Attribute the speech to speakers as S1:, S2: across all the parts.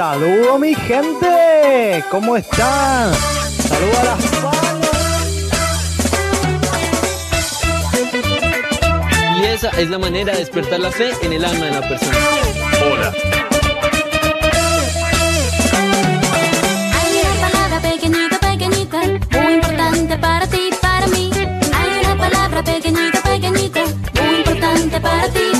S1: Saludo mi gente, ¿cómo están? Saludo a las
S2: Y esa es la manera de despertar la fe en el alma de la persona.
S3: Hola.
S4: Hay una palabra pequeñita, pequeñita, muy importante para ti, para mí. Hay una palabra pequeñita, pequeñita, muy importante para ti,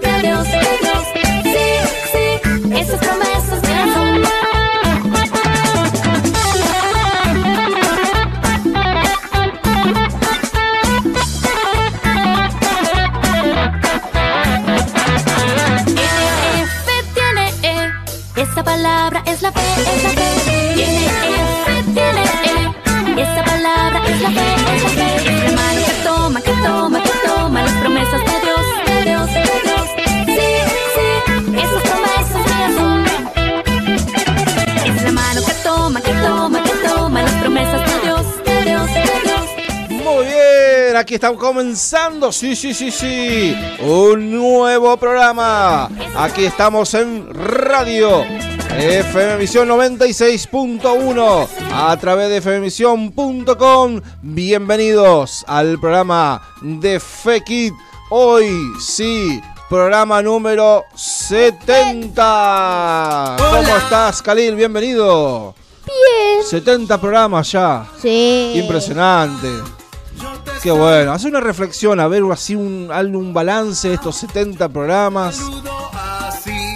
S5: aquí estamos comenzando, sí, sí, sí, sí, un nuevo programa. Aquí estamos en radio FM Visión 96.1 a través de fmvisión.com. Bienvenidos al programa de Fekit. Hoy sí, programa número 70. ¿Cómo estás, Khalil? Bienvenido.
S6: Bien.
S5: 70 programas ya.
S6: Sí.
S5: Impresionante. Qué bueno. Hace una reflexión, a ver así un, un balance de estos 70 programas.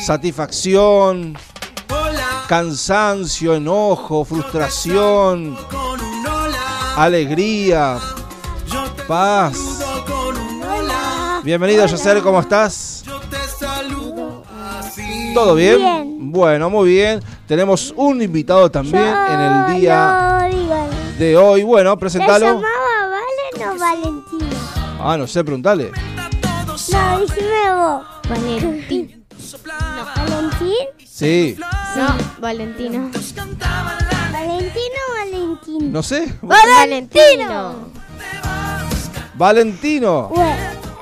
S5: Satisfacción, cansancio, enojo, frustración, alegría, paz. Bienvenido, Yacer, ¿cómo estás? ¿Todo bien?
S6: Bien.
S5: Bueno, muy bien. Tenemos un invitado también en el día
S6: No,
S5: de hoy. Bueno,
S6: ¿Se
S5: presentalo. Ah, no sé, preguntale.
S6: No, vos.
S7: Valentín.
S6: ¿Valentín?
S5: Sí,
S7: No, Valentino.
S6: ¿Valentino o Valentín?
S5: no sé.
S7: Valentino.
S5: Valentino.
S6: Bueno,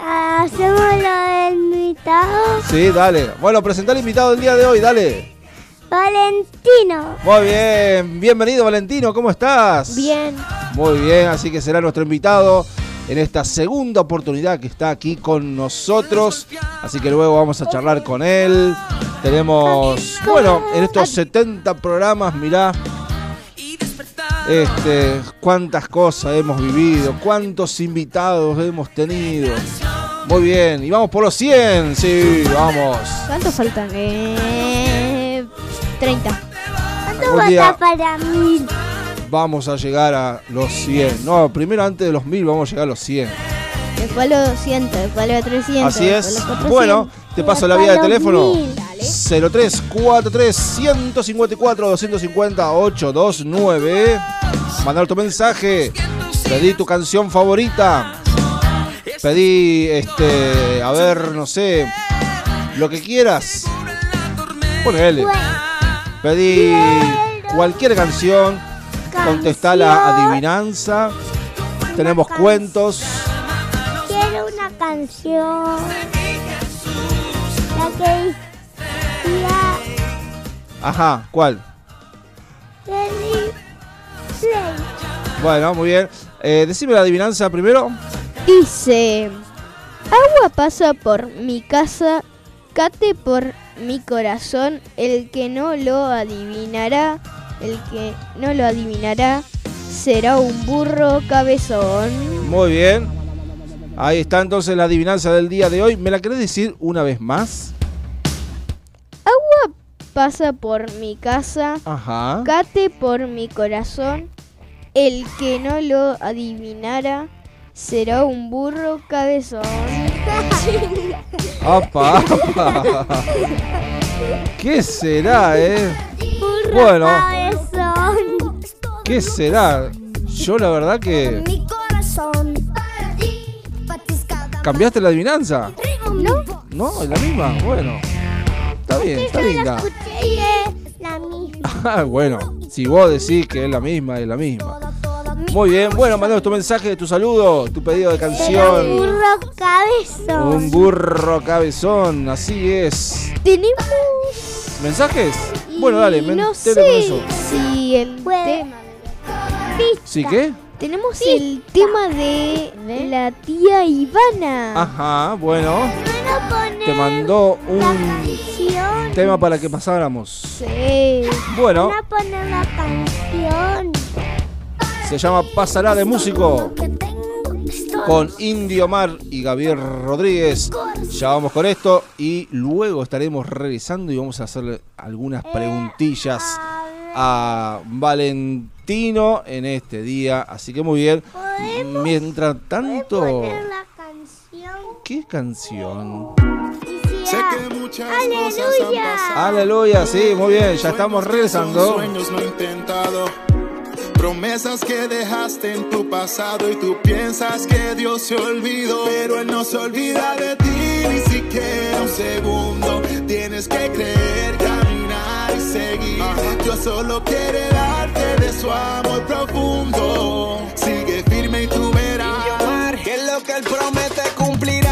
S6: hacemos lo del invitado.
S5: Sí, dale. Bueno, presentar al invitado del día de hoy, dale.
S6: Valentino.
S5: Muy bien, bienvenido Valentino, ¿cómo estás?
S7: Bien.
S5: Muy bien, así que será nuestro invitado en esta segunda oportunidad que está aquí con nosotros. Así que luego vamos a charlar con él. Tenemos, bueno, en estos 70 programas, mirá, este, cuántas cosas hemos vivido, cuántos invitados hemos tenido. Muy bien, y vamos por los 100, sí, vamos.
S7: ¿Cuántos faltan? Eh, 30.
S6: ¿Cuánto falta para mí?
S5: Vamos a llegar a los 100. No, primero antes de los 1000 vamos a llegar a los 100.
S7: Después los 200, después los 300.
S5: Así es.
S7: los 400.
S5: Bueno, te paso la vía de teléfono.
S6: mil.
S5: 0343 154 250 829. Mandar tu mensaje. Pedí tu canción favorita. Pedí, este, a ver, no sé, lo que quieras. Ponele. Pedí cualquier canción. Contestá la adivinanza. Tenemos cuentos.
S6: Quiero una canción. La que decía
S5: Ajá, ¿cuál? Bueno, muy bien. Eh, decime la adivinanza primero.
S7: Dice, agua pasa por mi casa, cate por mi corazón, el que no lo adivinará, el que no lo adivinará, será un burro cabezón.
S5: Muy bien. Ahí está entonces la adivinanza del día de hoy. ¿Me la querés decir una vez más?
S7: Agua pasa por mi casa,
S5: Ajá.
S7: cate por mi corazón, el que no lo adivinara, será un burro cabezón.
S5: ¡Apa! ¿Qué será, eh?
S6: Burro
S5: Bueno. ¿Qué será? Yo la verdad que...
S6: Mi corazón.
S5: ¿Cambiaste la adivinanza?
S6: No,
S5: ¿No? ¿Es la misma? Bueno. Está bien, está linda.
S6: escuché y es la misma.
S5: Ah, bueno, si vos decís que es la misma, es la misma. Muy bien, bueno, mandanos tu mensaje, tu saludo, tu pedido de
S6: Era un
S5: canción.
S6: burro cabezón.
S5: Un burro cabezón, así es.
S7: Tenemos...
S5: ¿Mensajes? Bueno, dale,
S7: no
S5: con
S7: sé
S5: eso.
S7: si el tema...
S5: ¿Sí qué?
S7: Tenemos el tema de la tía Ivana.
S5: Ajá, bueno. Te mandó un
S6: canción.
S5: tema para que pasáramos.
S7: Sí.
S5: Bueno,
S6: Van a poner la canción.
S5: se llama Pasará de Músico con Indio Mar y Gabriel Rodríguez. Ya vamos con esto y luego estaremos revisando y vamos a hacerle algunas preguntillas a Valentino en este día. Así que muy bien. Mientras tanto,
S6: poner la canción.
S5: ¿qué canción?
S6: Decía, ¡Aleluya!
S5: Aleluya, sí, muy bien, ya estamos regresando.
S3: Sueños no intentado. Promesas que dejaste en tu pasado y tú piensas que Dios se olvidó, pero Él no se olvida de ti ni siquiera un segundo. Tienes que creer, y seguir. Dios solo quiere darte de su amor profundo. Sigue firme y tú verás que lo que Él promete cumplirá.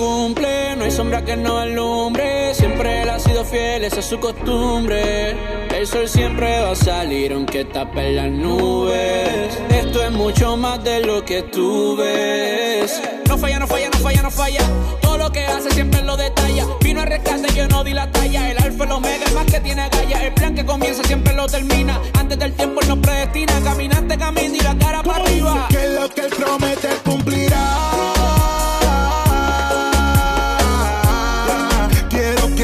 S8: Cumple, no hay sombra que no alumbre. Siempre él ha sido fiel, esa es su costumbre. El sol siempre va a salir aunque tape las nubes. Esto es mucho más de lo que tú ves. No falla, no falla, no falla, no falla. Todo lo que hace siempre lo detalla. Vino a rescate, yo no di la talla. El alfa, el omega, el más que tiene galla. El plan que comienza siempre lo termina. Antes del tiempo él nos predestina. Caminaste, camino y la cara para arriba.
S3: Que lo que él promete cumplirá.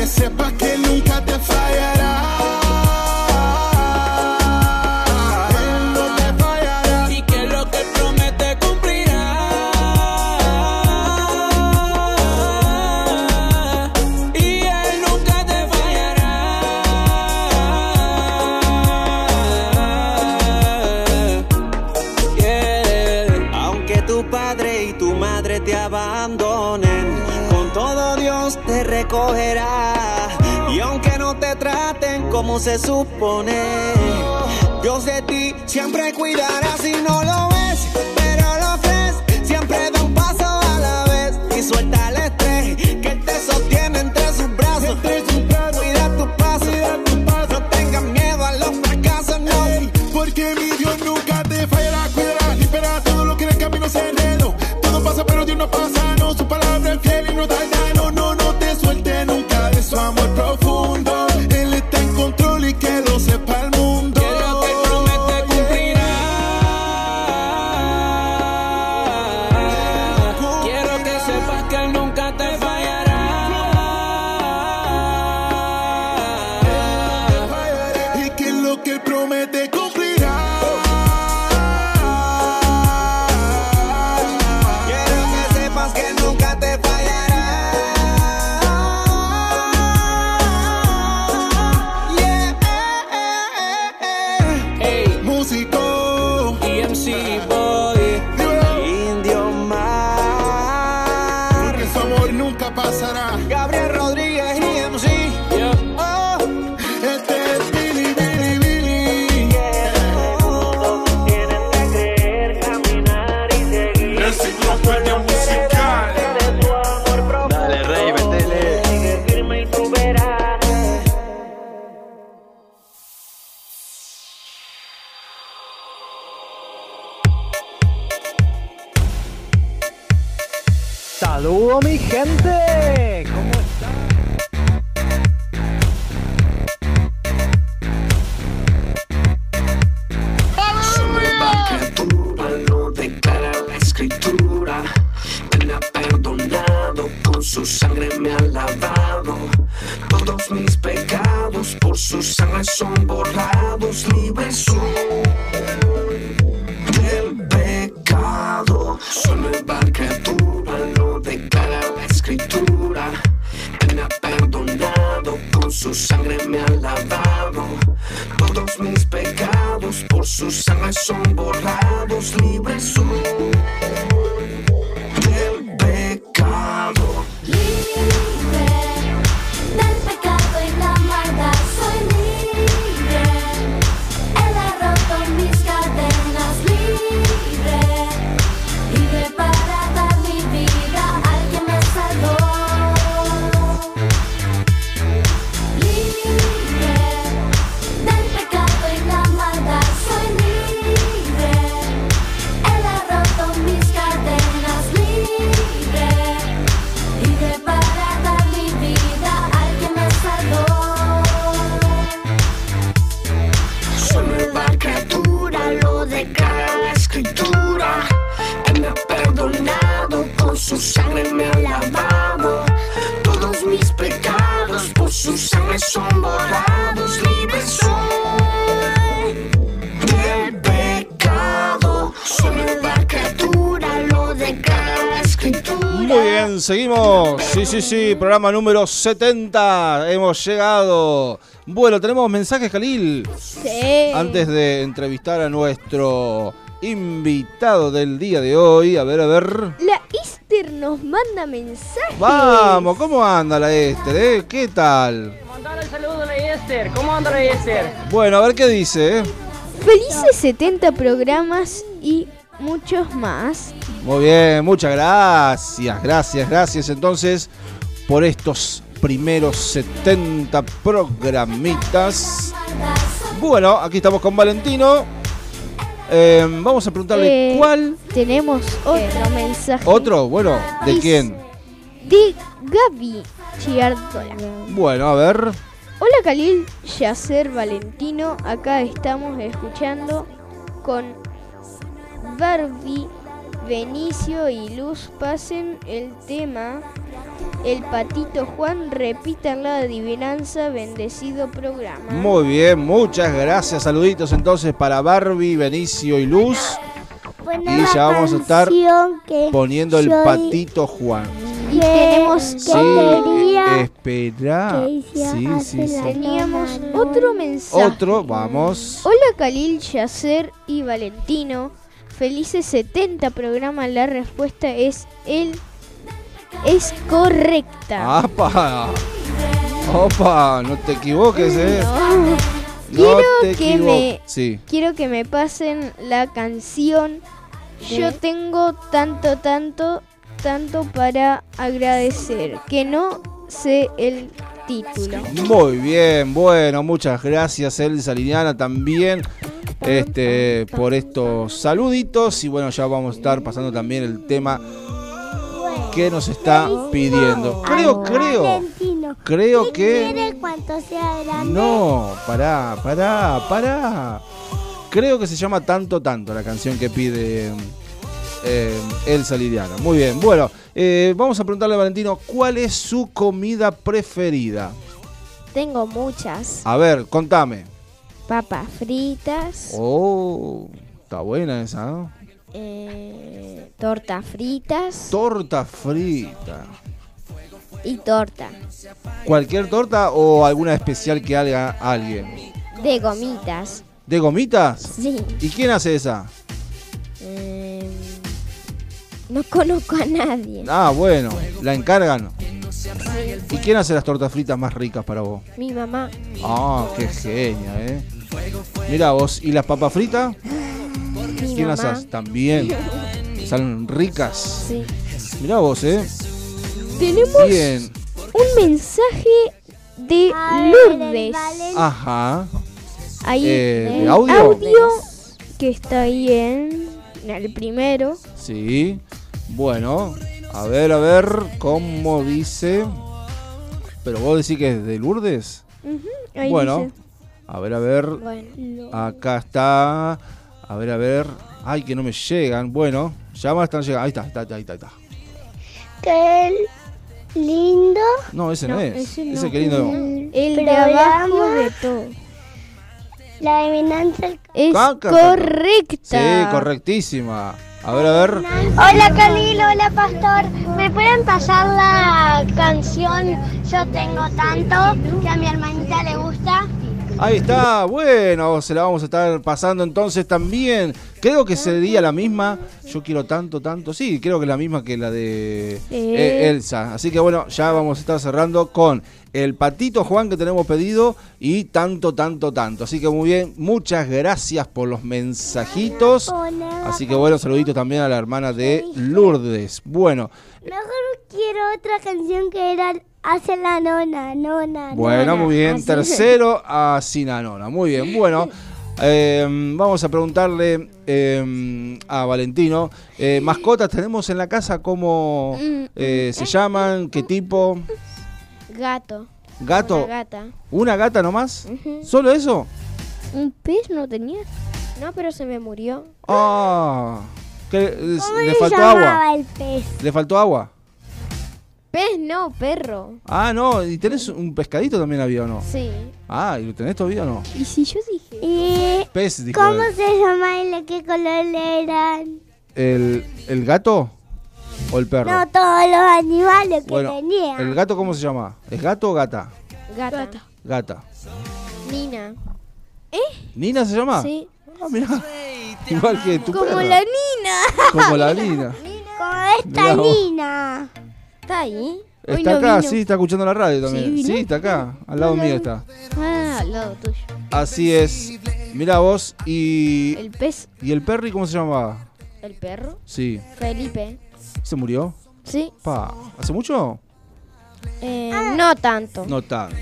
S3: Que sepas que nunca te fallará. Él no te fallará.
S8: Y que lo que promete cumplirá. Y él nunca te fallará. Yeah.
S9: Aunque tu padre y tu madre te abandonen, Dios te recogerá. Y aunque no te traten como se supone, Dios de ti siempre cuidará si no lo
S5: Sí, sí, programa número 70. Hemos llegado. Bueno, tenemos mensajes, Khalil.
S7: Sí.
S5: Antes de entrevistar a nuestro invitado del día de hoy. A ver, a ver.
S7: La Easter nos manda mensajes.
S5: Vamos, ¿cómo anda la Esther? eh? ¿Qué tal?
S10: Mandale el saludo a la Esther. ¿Cómo anda la Esther?
S5: Bueno, a ver qué dice. eh.
S7: Felices 70 programas y muchos más.
S5: Muy bien, muchas gracias, gracias, gracias entonces por estos primeros 70 programitas. Bueno, aquí estamos con Valentino. Eh, vamos a preguntarle
S7: Eh,
S5: cuál.
S7: Tenemos otro mensaje.
S5: ¿Otro? Bueno, ¿de
S7: Dice-
S5: quién?
S7: De Gaby Chiardola.
S5: Bueno, a ver.
S7: Hola Khalil, Yacer Valentino, acá estamos escuchando con Barbie, Benicio y Luz pasen el tema. El patito Juan repitan la adivinanza, bendecido programa.
S5: Muy bien, muchas gracias. Saluditos entonces para Barbie, Benicio y Luz.
S6: Bueno,
S5: Y ya vamos a estar Poniendo el patito Juan.
S7: Y tenemos
S5: Sí, espera. Sí, sí, sí.
S7: Teníamos otro mensaje.
S5: Otro, vamos.
S7: Hola Khalil, Yacer y Valentino. Felices 70 programa. La respuesta es el es correcta.
S5: ¡Apa! ¡Opa! No te equivoques, eh.
S7: No.
S5: No
S7: Quiero
S5: te
S7: que me
S5: Sí.
S7: quiero que me pasen la canción. Yo tengo tanto tanto tanto para agradecer que no sé el título.
S5: Muy bien, bueno, muchas gracias Elsa Liliana también este, por estos saluditos y bueno, ya vamos a estar pasando también el tema que nos está pidiendo. Creo, creo,
S6: Valentino.
S5: creo
S6: ¿Qué
S5: que... No, pará, pará, pará. Creo que se llama Tanto Tanto la canción que pide eh, Elsa Liliana. Muy bien, bueno, eh, vamos a preguntarle a Valentino cuál es su comida preferida.
S7: Tengo muchas
S5: A ver, contame.
S7: Papas fritas,
S5: Oh, está buena esa, ¿no?
S7: eh, tortas fritas
S5: Torta frita.
S7: y torta
S5: ¿Cualquier torta o alguna especial que haga alguien?
S7: de gomitas.
S5: ¿De gomitas?
S7: Sí.
S5: ¿Y quién hace esa?
S7: Eh, no conozco a nadie.
S5: Ah, bueno, la encargan. ¿Y quién hace las tortas fritas más ricas para vos?
S7: Mi mamá.
S5: Ah, qué genia, ¿eh? Mira vos, ¿y las papas fritas?
S7: Mi
S5: ¿Quién las hace? También. Salen ricas.
S7: Sí.
S5: Mira vos, ¿eh?
S7: Tenemos
S5: Bien.
S7: un mensaje de
S6: ver,
S7: Lourdes.
S5: Ajá.
S7: Ahí
S5: Eh, ¿de
S7: el
S5: audio?
S7: que está ahí en el primero.
S5: Sí. Bueno, A ver, a ver, ¿cómo dice? Pero vos decís que es de Lourdes.
S7: Ahí
S5: bueno,
S7: dice.
S5: A ver, a ver.
S7: Bueno.
S5: Acá está. A ver, a ver. Ay, que no me llegan. Bueno, ya me están llegando. Ahí está, ahí está, ahí está. ahí está.
S6: Qué lindo.
S5: No, ese no,
S7: No,
S5: es.
S7: ese
S5: Ese,
S7: no.
S5: qué lindo.
S7: El de abajo de todo.
S6: La adivinanza.
S7: Es
S5: caca.
S7: correcta.
S5: Sí, correctísima. A ver, a ver.
S6: Hola Camilo, hola Pastor. ¿Me pueden pasar la canción Yo tengo tanto que a mi hermanita le gusta?
S5: Ahí está, bueno, se la vamos a estar pasando entonces también. Creo que sería la misma. Yo quiero tanto, tanto. Sí, creo que es la misma que la de
S7: Sí.
S5: eh, Elsa. Así que bueno, ya vamos a estar cerrando con el patito Juan que tenemos pedido y tanto, tanto, tanto. Así que muy bien, muchas gracias por los mensajitos. Así que bueno, saluditos también a la hermana de Lourdes. Bueno,
S6: Mejor quiero otra canción que era Hace la nona, nona.
S5: Bueno,
S6: nona.
S5: muy bien.
S6: Así.
S5: Tercero a Sinanona. Muy bien. Bueno, eh, vamos a preguntarle eh, a Valentino. eh, ¿Mascotas tenemos en la casa? ¿Cómo eh, se llaman? ¿Qué tipo?
S7: Gato.
S5: ¿Gato?
S7: Una gata.
S5: ¿Una gata nomás? ¿Solo eso?
S7: ¿Un pez no tenía? No, pero se me murió.
S5: Ah, ¿qué,
S6: ¿Cómo
S5: ¿Le faltó agua?
S6: el pez?
S5: ¿Le faltó agua?
S7: Pez no, perro.
S5: Ah, no. ¿Y tenés un pescadito también había o no?
S7: Sí.
S5: Ah, ¿y lo tenés todavía o no?
S7: ¿Y si yo dije?
S6: ¿Y
S5: Pez, dijo
S6: cómo
S5: él.
S6: se llama y de qué color eran?
S5: ¿El, ¿El gato o el perro?
S6: No, todos los animales que
S5: Bueno,
S6: tenía.
S5: ¿el gato cómo se llama? ¿Es gato o gata?
S7: Gata.
S5: Gata.
S7: Nina.
S5: ¿Nina se llama?
S7: Sí.
S5: Ah, mirá. Igual que tu
S7: Como
S5: perra.
S7: la Nina.
S5: Como la Nina.
S6: Como esta
S5: Mirá vos.
S7: ¿Está ahí? Hoy
S5: Está
S7: no
S5: acá,
S7: vino.
S5: sí, está escuchando la radio
S7: Sí,
S5: también. Sí, está acá, al lado
S7: No,
S5: mío está.
S7: Ah, al lado tuyo.
S5: Así es. Mira vos, y.
S7: El pez,
S5: ¿Y el perry cómo se llamaba?
S7: el perro.
S5: Sí.
S7: Felipe.
S5: ¿Se murió?
S7: Sí.
S5: Pa. ¿Hace mucho?
S7: Eh, no tanto.
S5: No tanto.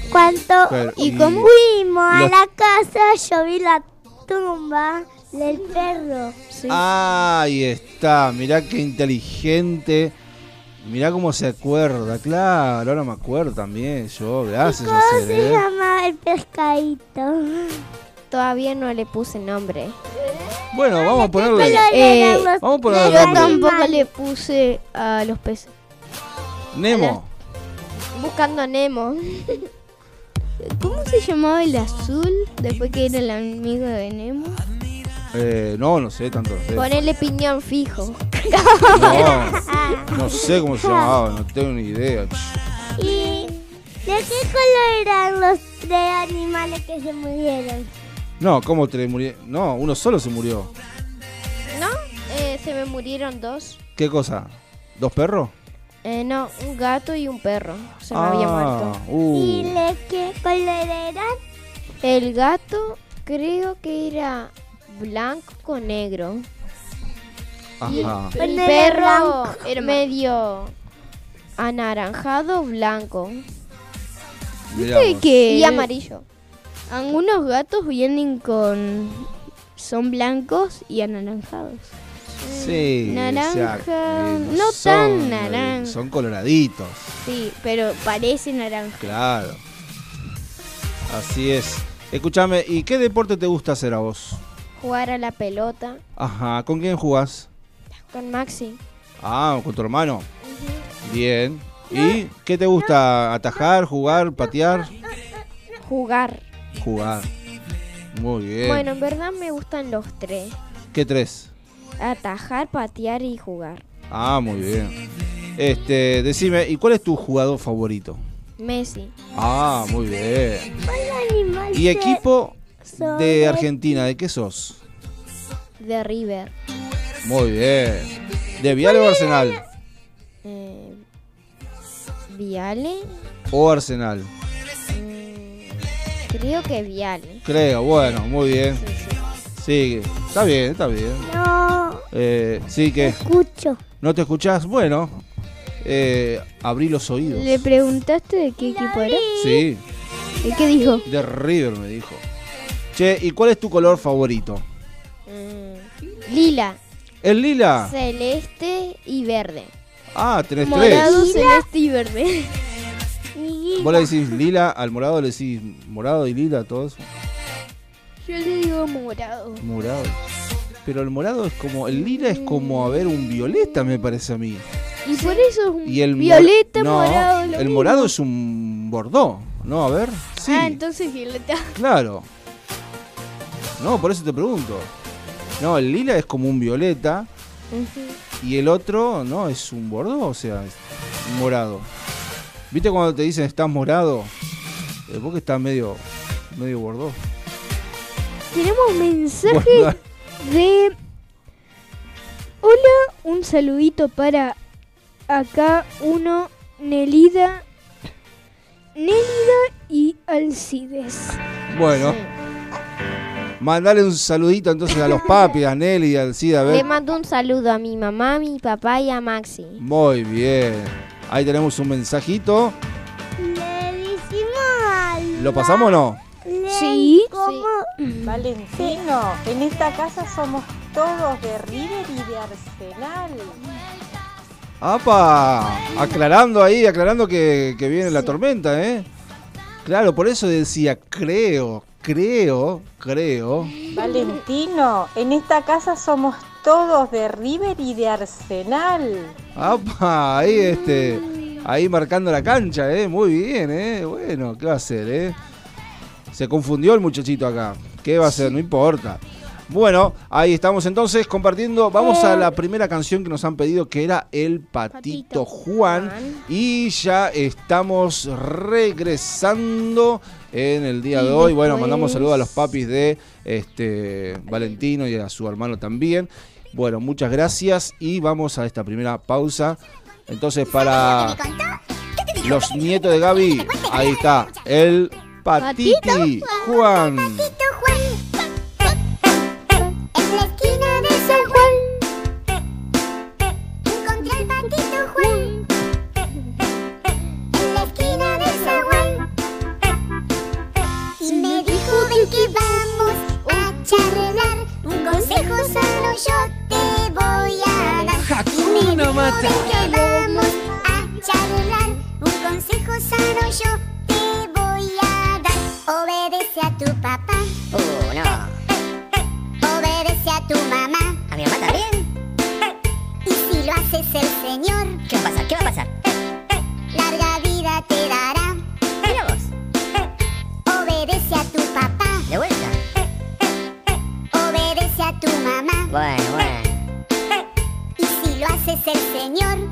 S5: Pero-
S6: y
S5: y-
S6: como fuimos a la casa, yo vi la tumba del perro.
S7: Sí.
S5: Ahí está, mirá qué inteligente. Mirá cómo se acuerda, claro, ahora me acuerdo también yo, gracias
S6: ¿Cómo
S5: a
S6: se
S5: Cere.
S6: llama el pescadito?
S7: Todavía no le puse nombre.
S5: Bueno, vamos a ponerle.
S7: Eh,
S5: Vamos a ponerle
S7: yo
S5: nombre.
S7: tampoco le puse a los peces.
S5: Nemo.
S7: Buscando a Nemo. ¿Cómo se llamaba el azul después que era el amigo de Nemo?
S5: Eh, no, no sé tanto. no sé.
S7: Ponerle piñón fijo.
S5: No, no sé cómo se llamaba, no tengo ni idea.
S6: ¿Y de qué color eran los tres animales que se murieron?
S5: No, ¿cómo te murió? No, uno solo se murió.
S7: ¿No? Eh, se me murieron dos.
S5: ¿Qué cosa? ¿Dos perros?
S7: Eh, no, un gato y un perro. Se me había muerto.
S5: Ah, uh,
S6: ¿Y de qué color eran?
S7: El gato creo que era blanco con negro.
S5: ajá.
S7: El perro medio anaranjado blanco. Viste que y amarillo. Algunos gatos vienen con son blancos y anaranjados.
S5: Sí,
S7: Naranja,
S5: o sea,
S7: no
S5: son,
S7: tan
S5: eh,
S7: naranja.
S5: Son coloraditos,
S7: Sí, pero parece naranja.
S5: claro. Así es. Escúchame, ¿y qué deporte te gusta hacer a vos?
S7: Jugar a la pelota
S5: Ajá, ¿con quién jugás?
S7: con Maxi.
S5: Ah, con tu hermano. Bien. ¿Y qué te gusta? ¿Atajar, jugar, patear?
S7: Jugar.
S5: Jugar. Muy bien.
S7: Bueno, en verdad me gustan los tres.
S5: ¿Qué tres?
S7: Atajar, patear y jugar.
S5: Ah, muy bien. Este, decime, ¿y cuál es tu jugador favorito?
S7: Messi.
S5: Ah, muy bien.
S6: ¿Cuál animal
S5: ¿Y equipo de Argentina, de qué sos?
S7: De River.
S5: Muy bien. ¿De Viale o Arsenal?
S7: Eh, Viale.
S5: ¿O Arsenal?
S7: Mm, creo que Viale.
S5: Creo, bueno, muy bien.
S7: Sí, sí.
S5: Sí, está bien, está bien.
S6: No,
S5: Eh, sí que...
S6: escucho.
S5: ¿No te escuchás? Bueno, eh, abrí los oídos.
S7: ¿Le preguntaste de qué equipo era?
S5: Sí,
S7: ¿Y qué dijo?
S5: de River me dijo. Che, ¿y cuál es tu color favorito?
S7: Mm, lila,
S5: ¿El lila?
S7: celeste y verde.
S5: Ah, tenés
S7: Morado,
S5: tres.
S7: celeste y verde.
S5: Vos le decís lila, al morado le decís morado y lila, todo eso.
S7: Yo le digo morado.
S5: Morado. Pero el morado es como, el lila es como, a ver, un violeta me parece a mí.
S7: Y por eso es un
S5: Y el mor-
S7: violeta,
S5: no,
S7: morado. lo
S5: el
S7: mismo.
S5: morado es un bordó, ¿no? A ver. Sí,
S7: Ah, entonces violeta.
S5: claro. No, por eso te pregunto. No, el lila es como un violeta y el otro, no, es un bordó, o sea, es un morado. ¿Viste cuando te dicen estás morado? Es porque está medio, medio bordó.
S7: Tenemos mensaje
S5: Bueno,
S7: de... Hola, un saludito para acá uno, Nelida, Nelida y Alcides.
S5: Bueno. Mandale un saludito entonces a los papis, a Nelly y al Cid, a
S11: Le
S5: ver.
S11: mando un saludo a mi mamá, a mi papá y a Maxi.
S5: Muy bien. Ahí tenemos un mensajito.
S6: Le decimos
S5: ¿Lo pasamos o no?
S7: Sí.
S12: Valentino, en esta casa somos todos de River y de Arsenal.
S5: ¡Apa! Aclarando ahí, aclarando que, que viene la tormenta, ¿eh? Claro, por eso decía, creo, creo, creo.
S12: Valentino, en esta casa somos todos de River y de Arsenal.
S5: ¡Apa! Ahí, este, ahí marcando la cancha, ¿eh? Muy bien, ¿eh? Bueno, ¿qué va a hacer, eh? Se confundió el muchachito acá. ¿Qué va a hacer? No importa. Bueno, ahí estamos entonces compartiendo. Vamos a la primera canción que nos han pedido, que era El Patito, Juan. Y ya estamos regresando en el día
S7: Y
S5: de hoy. Bueno, mandamos saludos a los papis de este Valentino y a su hermano también. Bueno, muchas gracias y vamos a esta primera pausa. Entonces, para los nietos de Gaby, ahí está el Patiti Juan.
S6: Yo te voy a dar.
S2: Hakuna
S6: ven que vamos a charlar. Un consejo sano yo te voy a dar. Obedece a tu papá.
S13: Uh, no.
S6: Obedece a tu mamá.
S13: ¿A mi mamá
S6: el Señor,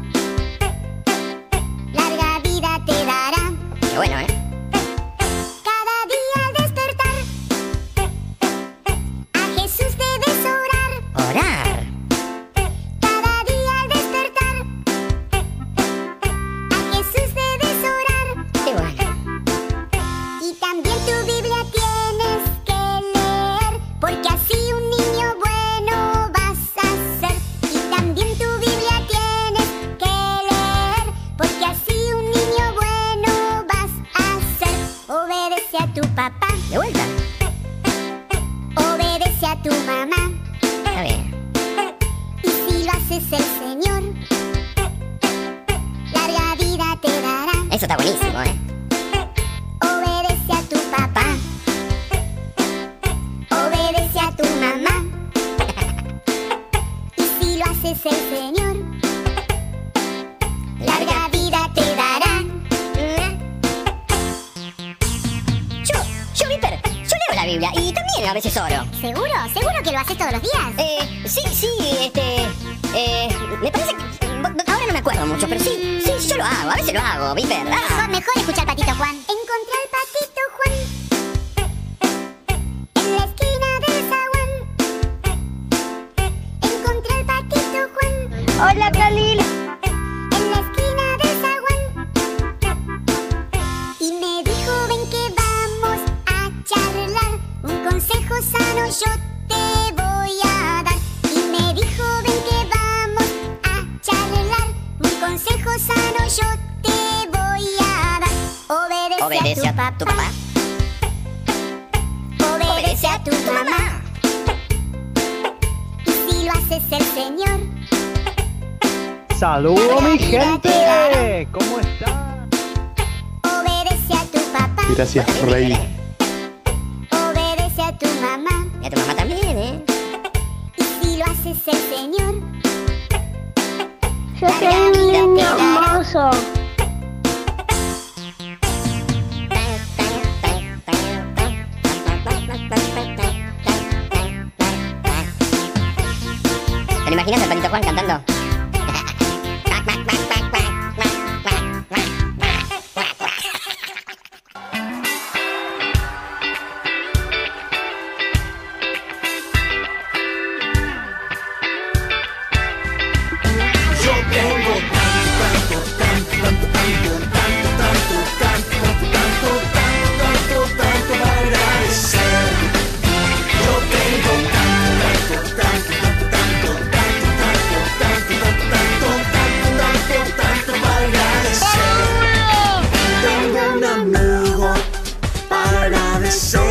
S13: Gracias, Rey.
S14: Show.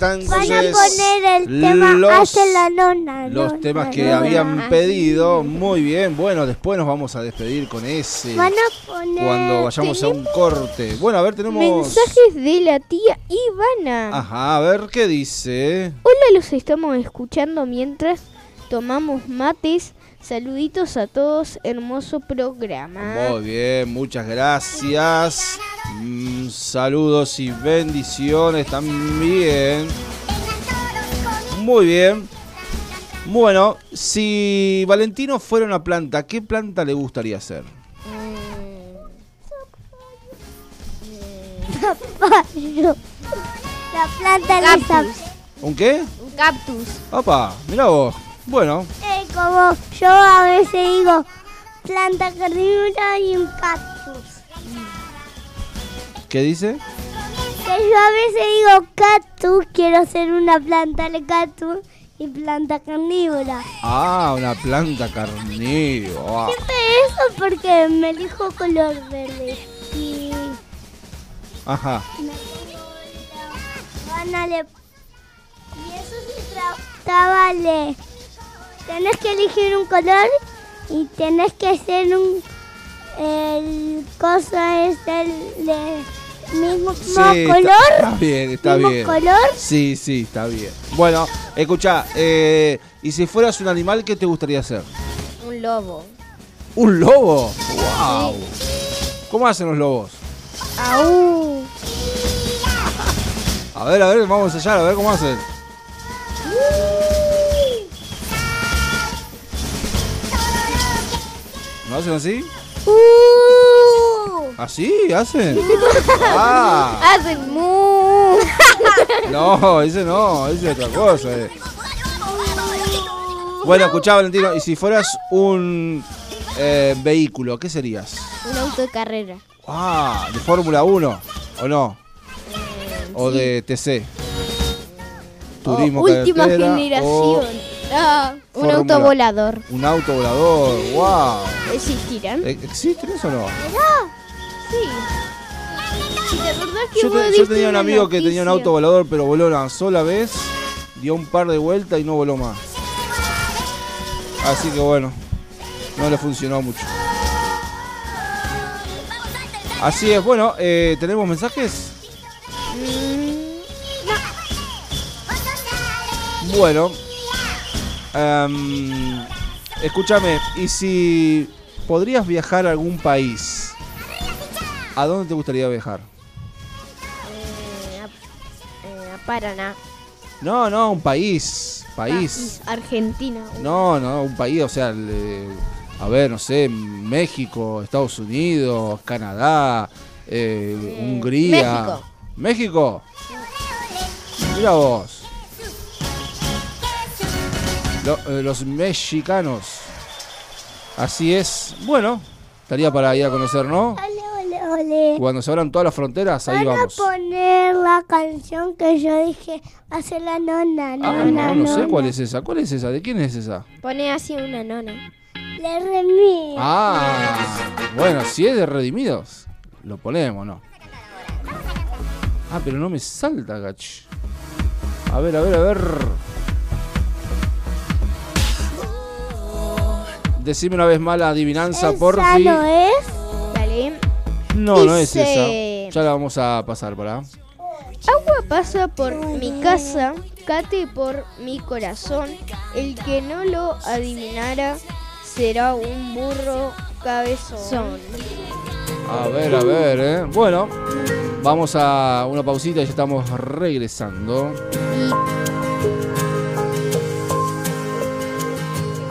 S11: Van a poner el tema
S14: los,
S11: hace la nona,
S14: los temas que habían pedido. Muy bien, bueno, después nos vamos a despedir con ese.
S11: Van a poner,
S14: cuando vayamos a un corte. Bueno, a ver, tenemos.
S7: Mensajes de la tía Ivana.
S14: Ajá, a ver qué dice.
S7: Hola, los estamos escuchando mientras tomamos mates Saluditos a todos, hermoso programa.
S14: Muy bien, muchas gracias. Mm, saludos y bendiciones también. Muy bien. Bueno, si Valentino fuera una planta, ¿qué planta le gustaría ser?
S11: Eh, La planta de
S14: ¿Un qué?
S11: Un cactus.
S14: Opa, mira vos. Bueno.
S11: Eh, como yo a veces digo, planta carnívora y un cactus.
S14: ¿Qué dice?
S11: Que yo a veces digo cactus, quiero ser una planta de cactus y planta carnívora.
S14: Ah, una planta carnívora.
S11: Siempre eso porque me elijo color verde. Y...
S14: Ajá.
S11: Banale. Y eso se trataba de Tenés que elegir un color y tenés que hacer un. El cosa es el de mismo,
S5: sí,
S11: color.
S5: Está, bien, está
S11: mismo
S5: bien.
S11: color.
S5: Sí, sí, está bien. Bueno, escucha, eh, ¿y si fueras un animal, qué te gustaría ser?
S7: Un lobo.
S5: ¿Un lobo? ¡Wow! ¿Cómo hacen los lobos?
S11: ¡Au!
S5: A ver, a ver, vamos a allá, a ver cómo hacen. Uh. ¿No hacen así?
S11: Uh.
S5: ¿Así hacen? Ah,
S7: Hacen mu.
S5: no, ese no, ese es otra cosa. eh. Bueno, escuchá, Valentino, y si fueras un eh, vehículo, ¿qué serías?
S7: Un auto de carrera.
S5: Ah, de Fórmula 1, ¿o no? O de TC. Turismo
S7: Oh, última
S5: carretera,
S7: generación.
S5: o
S7: Ah, un
S5: Fórmula.
S7: auto volador.
S5: Un auto volador, wow.
S7: ¿Existirán?
S5: ¿E- ¿Existen eso o no?
S7: Sí. ¿Te acordás que
S5: Yo,
S7: vos
S5: te- yo
S7: diste
S5: tenía un
S7: una
S5: amigo que tenía un
S7: noticia?
S5: auto volador, pero voló una sola vez, dio un par de vueltas y no voló más. Así que bueno, no le funcionó mucho. Así es, bueno, eh, ¿tenemos mensajes? Bueno, em, escúchame, ¿y si podrías viajar a algún país? ¿A dónde te gustaría viajar?
S7: Eh, a, eh, a Paraná.
S5: No, no, un país. País.
S7: Argentina.
S5: No, no, un país, o sea, a ver, no sé, México, Estados Unidos, Canadá, eh, Hungría.
S7: México.
S5: ¿México? Mira vos. Lo- eh, los mexicanos. Así es. Bueno, estaría para ir a conocer, ¿no?
S11: Ole, ole, ole.
S5: Cuando se abran todas las fronteras, ahí
S11: Van a
S5: vamos.
S11: poner la canción que yo dije hace la nona,
S5: Ah,
S11: nona,
S5: no, no sé
S11: nona.
S5: cuál es esa. ¿Cuál es esa? ¿De quién es esa?
S7: Pone así una nona.
S11: Le remí.
S5: Ah, bueno, si es de Redimidos, lo ponemos, ¿no? Ah, pero no me salta, gach. A ver, a ver, a ver. Decime una vez más la adivinanza, por
S11: ¿Esa
S5: fin.
S11: no es?
S7: Dale.
S5: No, no es esa. Ya la vamos a pasar para.
S7: Agua pasa por mi casa, cate por mi corazón. El que no lo adivinara será un burro cabezón.
S5: A ver, a ver, ¿eh? Bueno, vamos a una pausita y ya estamos regresando.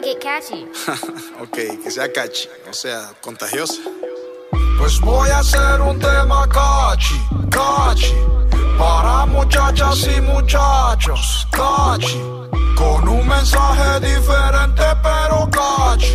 S15: make it catchy.
S16: ok, que sea catchy, o sea, contagiosa.
S17: Pues voy a hacer un tema cachi, cachi, para muchachas y muchachos, cachi, con un mensaje diferente pero cachi,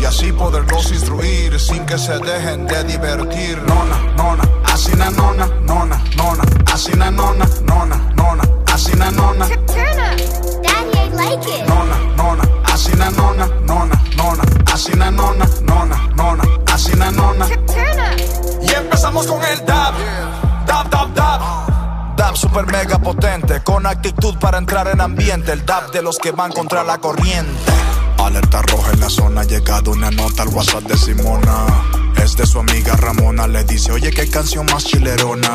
S17: y así poderlos instruir sin que se dejen de divertir. Nona, nona, así na nona, nona, nona, así na nona, nona, nona, así na nona,
S15: Turn up! Daddy, I like it!
S17: nona, nona, así na nona, nona, nona, así na nona, nona, nona, así na nona. Y empezamos con el dab, dab, dab, dab. Dab super mega potente, con actitud para entrar en ambiente. El dab de los que van contra la corriente. Alerta roja en la zona, ha llegado una nota al WhatsApp de Simona. Es de su amiga Ramona, le dice, oye, qué canción más chilerona.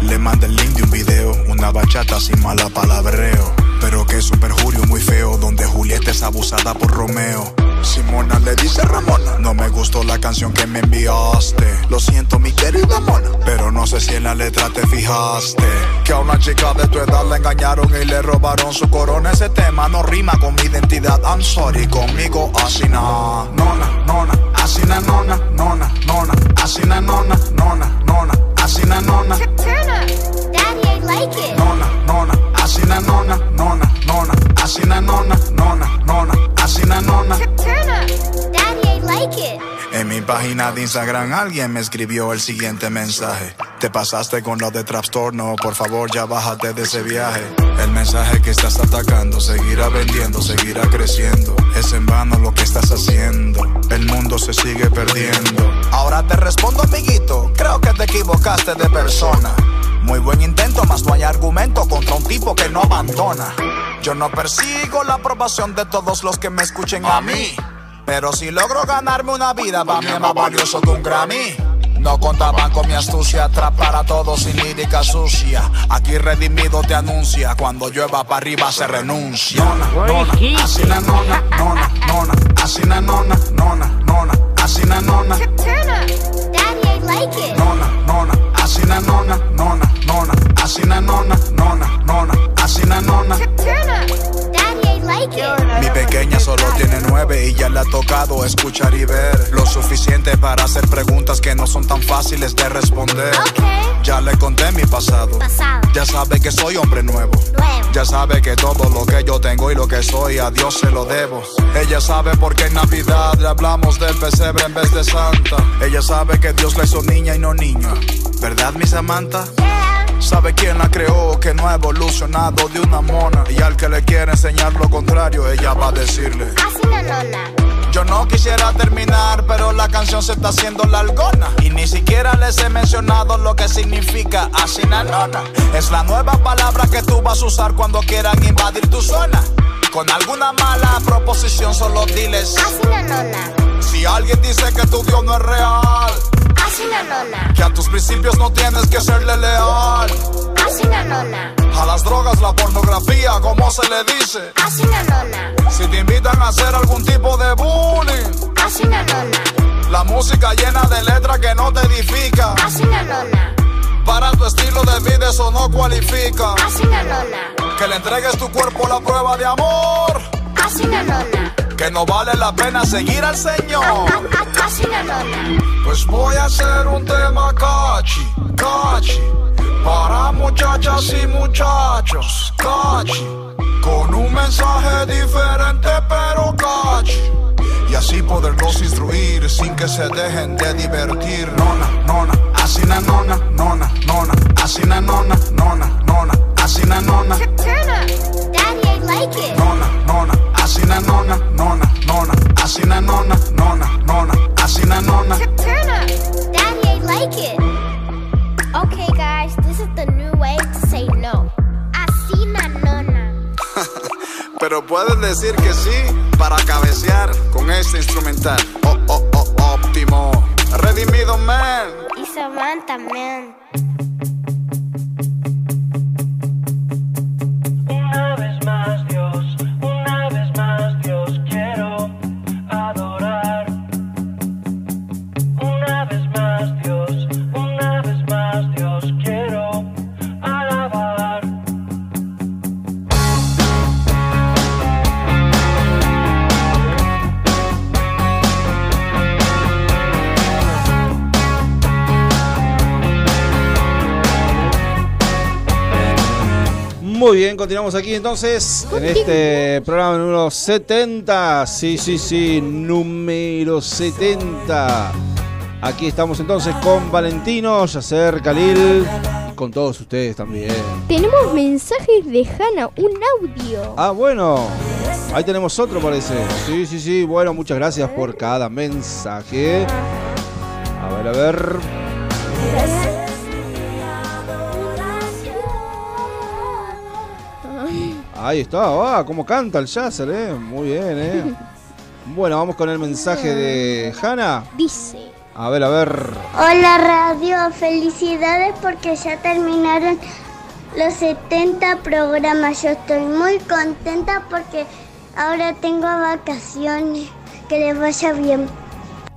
S17: Le manda el link de un video, una bachata sin mala palabreo. Pero que es un perjurio muy feo, donde Julieta es abusada por Romeo. Simona le dice a Ramona, no me gustó la canción que me enviaste. Lo siento, mi querida mona, pero no sé si en la letra te fijaste. Que a una chica de tu edad la engañaron y le robaron su corona. Ese tema no rima con mi identidad. I'm sorry, conmigo así na. Nona, nona, así na nona, nona, nona, así na nona, nona, nona, así na nona.
S15: Turn up! Daddy, I like it!
S17: Nona, nona, así na nona, nona, nona, así na nona, nona, nona, así na nona.
S15: Turn up! Daddy, I like it!
S17: En mi página de Instagram alguien me escribió el siguiente mensaje. Te pasaste con lo de Trastorno, por favor ya bájate de ese viaje. El mensaje que estás atacando seguirá vendiendo, seguirá creciendo. Es en vano lo que estás haciendo. El mundo se sigue perdiendo. Ahora te respondo, amiguito. Creo que te equivocaste de persona. Muy buen intento, mas no hay argumento contra un tipo que no abandona. Yo no persigo la aprobación de todos los que me escuchen a mí. Pero si logro ganarme una vida, para mí es más valioso que un Grammy. No contaban con mi astucia, atrapar a todos sin lírica sucia. Aquí redimido te anuncia, cuando llueva para arriba se renuncia. Nona, nona, así na nona, nona, nona, así na nona, nona, nona, así na nona.
S15: Turn up! Daddy, I like it!
S17: Nona, nona, así na nona, nona, nona, así na nona, nona, nona, así na nona.
S15: Turn up! Daddy, I like it!
S17: Mi pequeña solo tiene nueve y ya le ha tocado escuchar y ver lo suficiente para hacer preguntas que no son tan fáciles de responder. Ya le conté mi pasado. Ya sabe que soy hombre nuevo. Ya sabe que todo lo que yo tengo y lo que soy a Dios se lo debo. Ella sabe por qué en Navidad le hablamos del pesebre en vez de Santa. Ella sabe que Dios la hizo niña y no niño. ¿Verdad, mi Samantha? Sabe quién la creó, que no ha evolucionado de una mona. Y al que le quiere enseñar lo contrario, ella va a decirle.
S15: Así nona.
S17: Yo no quisiera terminar, pero la canción se está haciendo largona. Y ni siquiera les he mencionado lo que significa asinanona. Es la nueva palabra que tú vas a usar cuando quieran invadir tu zona. Con alguna mala proposición, solo diles.
S15: Así nona.
S17: Si alguien dice que tu Dios no es real,
S15: Nona.
S17: que a tus principios no tienes que serle leal.
S15: Nona.
S17: A las drogas, la pornografía, como se le dice.
S15: Nona.
S17: Si te invitan a hacer algún tipo de bullying,
S15: nona.
S17: la música llena de letras que no te edifica.
S15: Nona.
S17: Para tu estilo de vida eso no cualifica.
S15: Nona.
S17: Que le entregues tu cuerpo a la prueba de amor. Que no vale la pena seguir al Señor.
S18: Así na nona.
S17: Pues voy a hacer un tema cachi, cachi. Para muchachas y muchachos, cachi. Con un mensaje diferente pero cachi. Y así poderlos instruir sin que se dejen de divertir. Nona, nona, así na nona, nona, nona. Así na nona, nona, nona. Así na nona,
S18: Turn up. Daddy like it.
S17: nona, nona. Así na nona, nona, nona. Así na nona, nona, nona. Así na nona.
S18: Turn up. Daddy ain't like it. Okay, guys, this is the new way to say no. Así na nona.
S16: Pero puedes decir que sí para cabecear con este instrumental. Oh, oh, oh, óptimo. Redimido, man.
S18: Y Samantha, man.
S5: Bien, continuamos aquí entonces en este programa número 70. Sí, sí, sí, número 70. Aquí estamos entonces con Valentino, Yacer, Khalil y con todos ustedes también.
S7: Tenemos mensajes de Hanna, un audio.
S5: Ah, bueno, ahí tenemos otro parece. Sí, sí, sí, bueno, muchas gracias por cada mensaje. A ver, a ver. Ahí está, ah, cómo canta el Yasser, eh. Muy bien, eh. Bueno, vamos con el mensaje de Hanna.
S7: Dice.
S5: A ver, a ver.
S11: Hola radio, felicidades porque ya terminaron los 70 programas. Yo estoy muy contenta porque ahora tengo vacaciones. Que les vaya bien.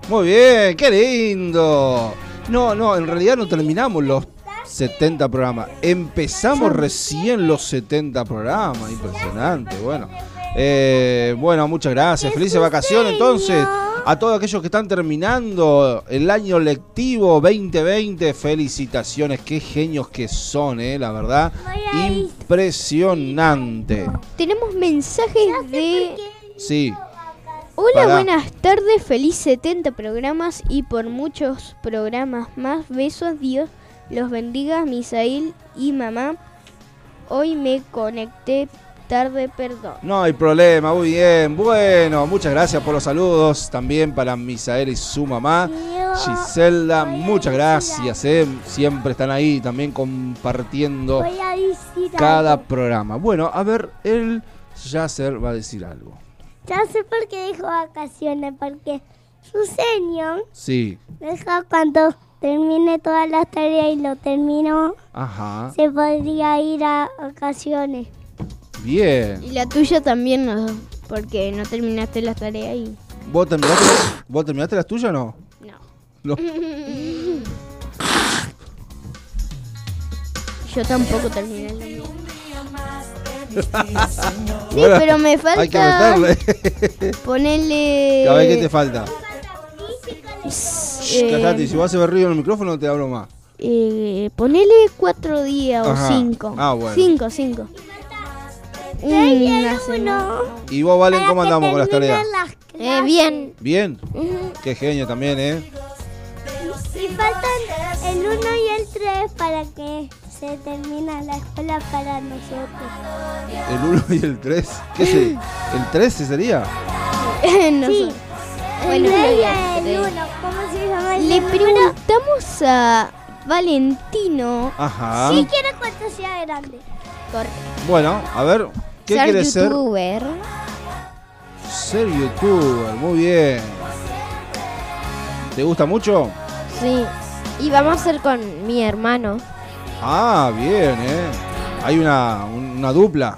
S5: Muy bien, qué lindo. No, no, en realidad no terminamos los 70 programas. Empezamos recién los 70 programas. Impresionante, bueno. Eh, bueno, muchas gracias. Felices vacaciones entonces. A todos aquellos que están terminando el año lectivo 2020, felicitaciones. Qué genios que son, eh, la verdad. Impresionante.
S7: Tenemos mensajes de...
S5: Sí.
S7: Hola, buenas tardes, feliz 70 programas y por muchos programas más. Besos, Dios los bendiga, Misael y mamá. Hoy me conecté tarde, perdón.
S5: No hay problema, muy bien. Bueno, muchas gracias por los saludos. También para Misael y su mamá. Giselda, muchas gracias. eh. Siempre están ahí también compartiendo cada programa. Bueno, a ver, él Yasser va a decir algo.
S11: Ya sé por qué dijo vacaciones, porque su señor
S5: Sí,
S11: deja cuando termine todas las tareas y lo terminó,
S5: ajá.
S11: se podría ir a vacaciones.
S5: Bien.
S7: Y la tuya también, no, porque no terminaste las tareas y...
S5: ¿Vos terminaste, ¿Vos terminaste las tuyas o no?
S7: No.
S5: No.
S7: Yo tampoco terminé la mía. Sí,
S5: Bueno,
S7: pero me falta...
S5: Hay que meterle.
S7: Ponerle...
S5: A ver qué te falta.
S7: Eh,
S5: Callate, si vos haces ruido en el micrófono no te hablo más.
S7: eh, ponele cuatro días
S5: Ajá.
S7: o cinco.
S5: Ah, bueno.
S7: Cinco, cinco. Una semana.
S5: ¿Y vos, Valen, cómo andamos con las tareas?
S7: Eh, bien.
S5: Bien. Qué genio también, ¿eh?
S11: Y faltan el 1 y el 3 para que se termine la escuela para nosotros.
S5: El 1 y el 3. ¿Qué es el, el 13 sería?
S7: no
S11: Sí.
S7: sé.
S11: El
S7: Bueno,
S11: 3 y
S7: el
S11: el
S7: tres.
S11: 1, ¿cómo
S7: Le preguntamos a Valentino
S5: Ajá.
S11: Si quiere cuando sea grande.
S5: Bueno, a ver, ¿qué
S7: ser
S5: quieres ser?
S7: youtuber.
S5: Ser youtuber, muy bien. ¿Te gusta mucho?
S7: Sí. Y vamos a hacer con mi hermano.
S5: Ah, bien, ¿eh? Hay una, una dupla.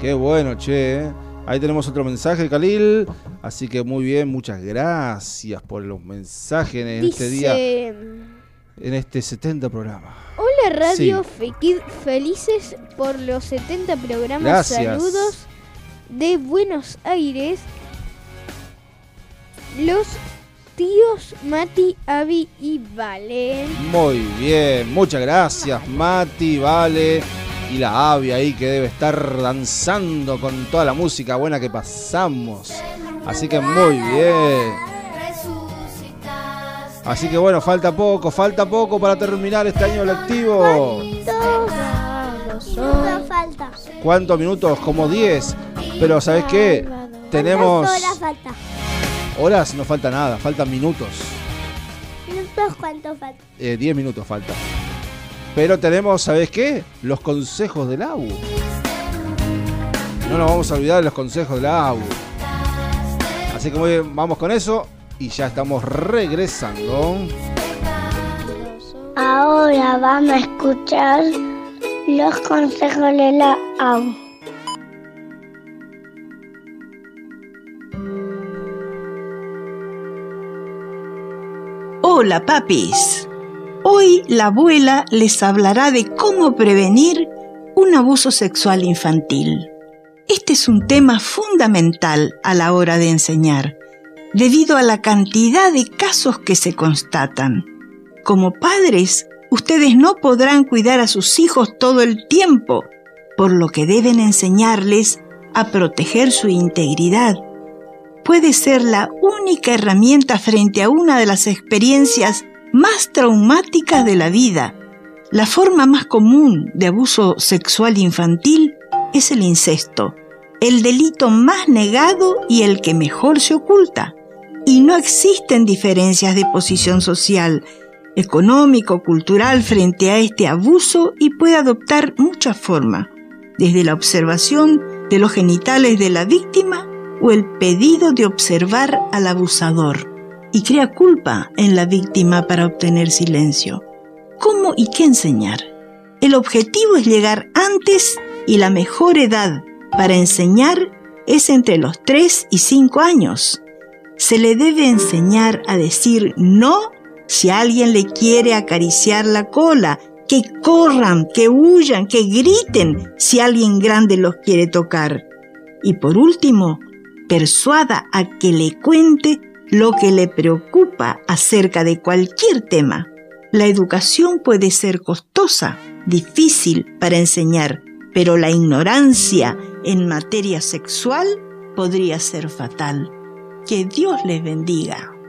S5: Qué bueno, che. ¿eh? Ahí tenemos otro mensaje, Khalil. Así que muy bien, muchas gracias por los mensajes en este día, en este 70 programa.
S7: Hola Radio
S5: Sí.
S7: Fekid, felices por los 70 programas.
S5: Gracias.
S7: Saludos de Buenos Aires, los tíos Mati, Avi y Vale.
S5: Muy bien, muchas gracias Mati, Vale y la Avi ahí que debe estar danzando con toda la música buena que pasamos. Así que muy bien. Así que bueno, falta poco, falta poco para terminar este año lectivo. ¿Cuántos minutos? Como 10. Pero ¿sabes qué? Tenemos
S11: ¿Cuántas horas
S5: no falta nada, faltan minutos.
S11: ¿Minutos cuánto falta?
S5: Eh, 10 minutos falta. Pero tenemos, ¿sabes qué? Los consejos del AU. No nos vamos a olvidar de los consejos del AU. Así que muy bien, vamos con eso y ya estamos regresando.
S11: Ahora vamos a escuchar los consejos de la AU.
S19: Hola papis. Hoy la abuela les hablará de cómo prevenir un abuso sexual infantil. Este es un tema fundamental a la hora de enseñar, debido a la cantidad de casos que se constatan. Como padres, ustedes no podrán cuidar a sus hijos todo el tiempo, por lo que deben enseñarles a proteger su integridad. Puede ser la única herramienta frente a una de las experiencias más traumáticas de la vida. La forma más común de abuso sexual infantil es el incesto, el delito más negado y el que mejor se oculta. Y no existen diferencias de posición social, económico, cultural frente a este abuso y puede adoptar muchas formas, desde la observación de los genitales de la víctima o el pedido de observar al abusador y crea culpa en la víctima para obtener silencio. ¿Cómo y qué enseñar? El objetivo es llegar antes y la mejor edad para enseñar es entre los 3 y 5 años. Se le debe enseñar a decir no si alguien le quiere acariciar la cola, que corran, que huyan, que griten si alguien grande los quiere tocar. Y por último, persuada a que le cuente lo que le preocupa acerca de cualquier tema. La educación puede ser costosa, difícil para enseñar, pero la ignorancia en materia sexual podría ser fatal. Que Dios les bendiga.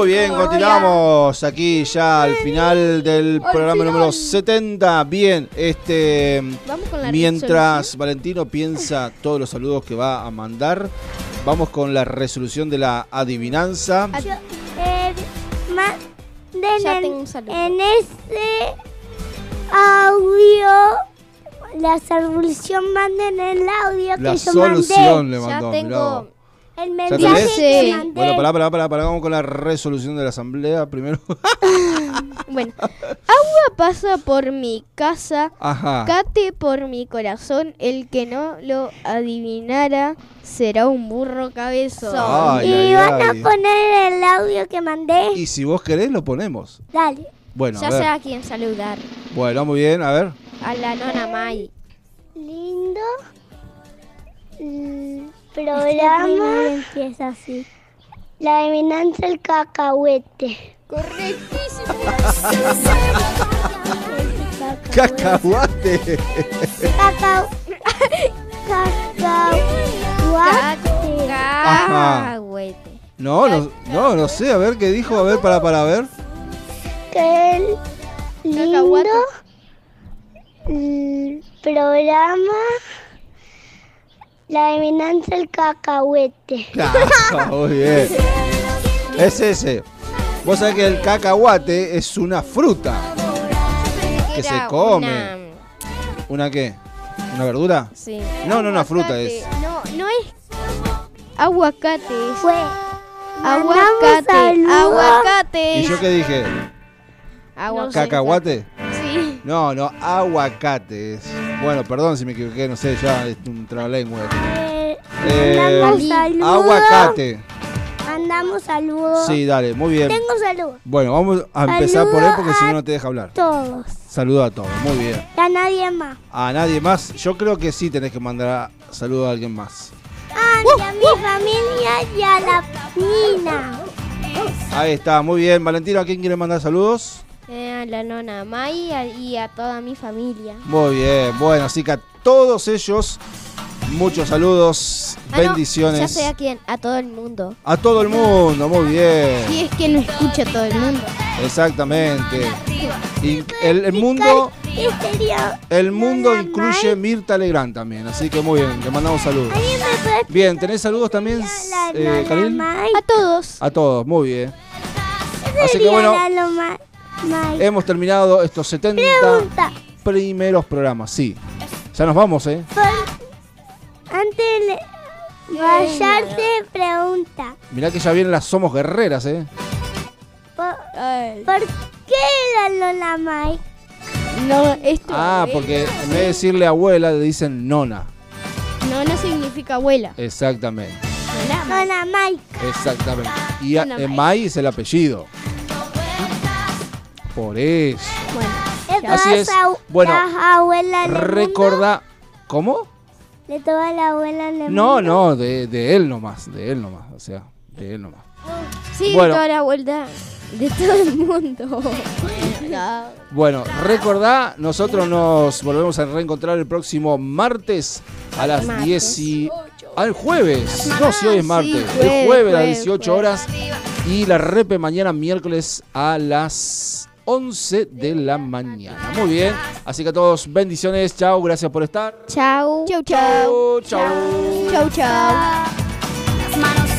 S5: Muy bien, continuamos aquí ya al final del programa número 70. Bien, este
S7: Vamos con la
S5: mientras Valentino piensa todos los saludos que va a mandar, vamos con la resolución de la adivinanza.
S11: Eh,
S7: Ya
S11: en,
S7: tengo un saludo.
S11: en este audio la solución manden el audio
S5: La
S11: que yo
S5: solución le
S11: mandé.
S5: mandó. mirá vos.
S11: El
S5: ¿Ya
S11: mensaje
S5: tenés?
S11: que mandé.
S5: Bueno, pará, pará, pará, pará, vamos con la resolución de la asamblea primero.
S7: Bueno, agua pasa por mi casa,
S5: Ajá.
S7: cate por mi corazón, el que no lo adivinara será un burro cabezón.
S5: Ay,
S11: y
S5: ay,
S11: van
S5: ay.
S11: a poner el audio que mandé.
S5: Y si vos querés, lo ponemos.
S11: Dale.
S5: Bueno, a
S7: ya
S5: ver.
S7: sé a quién saludar.
S5: Bueno, muy bien, a ver.
S7: A la nona May.
S11: Lindo mm, programa. empieza así. La adivinanza del cacahuete.
S7: Correctísimo.
S5: Cacahuate.
S11: Cacao. Cacahuate.
S7: Cacahuete.
S5: No, no, no, no sé, a ver qué dijo, a ver, para, para ver.
S11: Que el lindo mm, programa. La adivinanza del cacahuete.
S5: Ah, muy bien. Es ese. Vos sabés que el cacahuate es una fruta que se come.
S7: una-
S5: ¿Una qué? ¿Una verdura?
S7: Sí.
S5: No, no, una fruta es.
S7: No, no es aguacate.
S11: Fue.
S7: Aguacate. Aguacate.
S5: ¿Y yo qué dije?
S7: Aguacate.
S5: ¿Cacahuate?
S7: Sí.
S5: No, no, aguacate es. Bueno, perdón si me equivoqué, no sé, ya es un trabalengua.
S11: Eh,
S5: Eh,
S11: saludos.
S5: aguacate.
S11: Mandamos saludos.
S5: Sí, dale, muy bien.
S11: Tengo saludos.
S5: Bueno, vamos a empezar por él
S11: Saludos
S5: porque si no, no te deja hablar.
S11: Todos.
S5: Saluda a todos, muy bien.
S11: Y a nadie más.
S5: A nadie más, yo creo que sí tenés que mandar saludos a alguien más.
S11: Ah, y a mi familia y a la Nina.
S5: Ahí está, muy bien. Valentino, ¿a quién quiere mandar saludos?
S7: Eh, a la nona May y a, y a toda mi familia.
S5: Muy bien, bueno, así que a todos ellos, muchos saludos,
S7: Ah, no,
S5: bendiciones.
S7: ya sé a quién, a todo el mundo.
S5: A todo el mundo, muy bien.
S7: Si es que no escucha todo el mundo.
S5: Exactamente. Y el, el mundo, el mundo incluye Mirta Legrand también, así que muy bien, le mandamos saludos.
S11: ¿Alguien me puede
S5: Bien, ¿tenés saludos también, eh?
S7: A todos.
S5: A todos, muy bien. Así que bueno, hemos terminado estos 70
S11: Pregunta.
S5: primeros programas, sí. Ya nos vamos, ¿eh?
S11: Antes de vayarse, pregunta.
S5: Mirá que ya vienen las Somos Guerreras, ¿eh?
S11: ¿Por, por qué la Lola May?
S7: No, esto.
S5: Ah, porque en vez de decirle abuela, le dicen nona.
S7: No, no significa abuela.
S5: Exactamente,
S11: Lola May.
S5: exactamente. Y a-
S7: Nona
S5: eh.
S7: May
S5: es el apellido. Por eso.
S11: ¿Le
S5: Así es. Bueno,
S11: mundo?
S5: Recordá. ¿Cómo?
S11: ¿Le toda la abuela del
S5: No,
S11: mundo?
S5: no, de, de él nomás, de él nomás, o sea, de él nomás.
S7: Sí,
S5: Bueno.
S7: toda la vuelta de todo el mundo. No.
S5: Bueno, recordá, nosotros nos volvemos a reencontrar el próximo martes a las
S7: Martes.
S5: 10 y... Al jueves, no, si hoy es martes, el
S7: jueves,
S5: jueves a las
S7: jueves,
S5: 18 horas y la repe mañana miércoles a las 11 de la mañana. Muy bien, así que a todos bendiciones, chao, gracias por estar.
S7: Chau. Chau, chau.
S5: Chau, chau.
S7: Chau, chau.
S4: Las manos